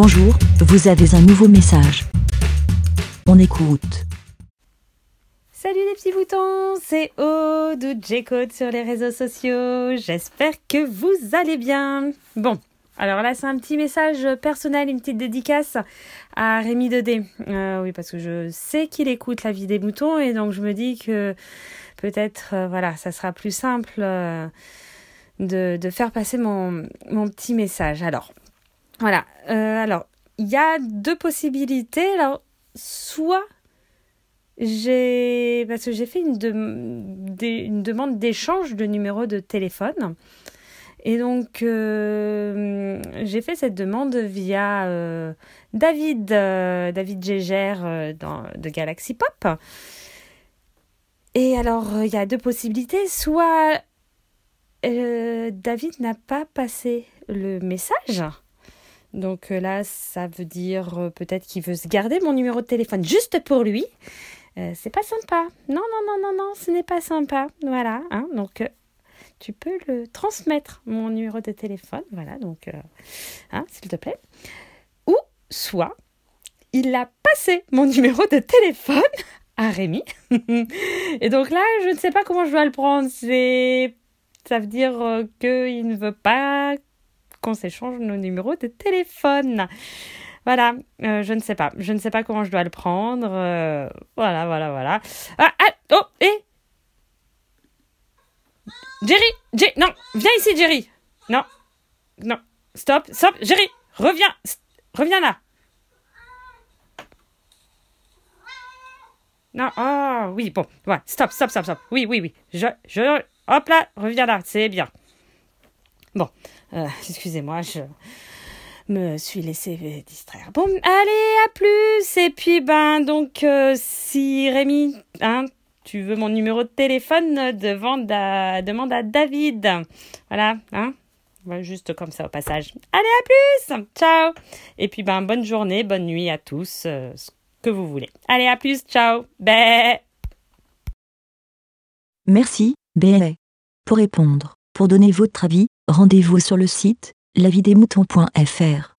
Bonjour, vous avez un nouveau message. On écoute. Salut les petits boutons, c'est Aude sur les réseaux sociaux. J'espère que vous allez bien. Bon, alors là c'est un petit message personnel, une petite dédicace à Rémi Dedé. Euh, oui, parce que je sais qu'il écoute la vie des boutons et donc je me dis que peut-être, euh, voilà, ça sera plus simple euh, de, faire passer mon petit message. Alors, voilà. alors, il y a deux possibilités. Alors, soit j'ai parce que j'ai fait une, demande d'échange de numéro de téléphone et donc euh, j'ai fait cette demande via euh, David euh, David Gégère de Galaxy Pop et alors il y a deux possibilités soit David n'a pas passé le message donc là, ça veut dire peut-être qu'il veut se garder mon numéro de téléphone juste pour lui. Euh, c'est pas sympa. Non, non, non, non, non, ce n'est pas sympa. Voilà. Hein, donc, euh, tu peux le transmettre, mon numéro de téléphone. Voilà, donc, euh, hein, s'il te plaît. Ou soit, il a passé mon numéro de téléphone à Rémi. Et donc là, je ne sais pas comment je dois le prendre. C'est. Ça veut dire qu'il ne veut pas qu'on s'échange nos numéros de téléphone. Voilà, euh, je ne sais pas. Je ne sais pas comment je dois le prendre. Euh, voilà, voilà, voilà. Ah, ah, oh, et Jerry, Jerry, non, viens ici, Jerry. Non, non, stop, stop, Jerry, reviens, reviens là. Non, oh, oui, bon, ouais, stop, stop, stop, stop. Oui, oui, oui. Je, je, hop là, reviens là, c'est bien. Bon, euh, excusez-moi, je, me suis laissé distraire. Bon, allez, à plus. Et puis, ben, donc, euh, si Rémi, hein, tu veux mon numéro de téléphone, demande à, demande à David. Voilà, hein. juste comme ça au passage. Allez, à plus. Ciao. Et puis, ben, bonne journée, bonne nuit à tous, euh, ce que vous voulez. Allez, à plus. Ciao. Bé. Merci, Bé. Pour répondre, pour donner votre avis, rendez-vous sur le site lavidemouton.fr.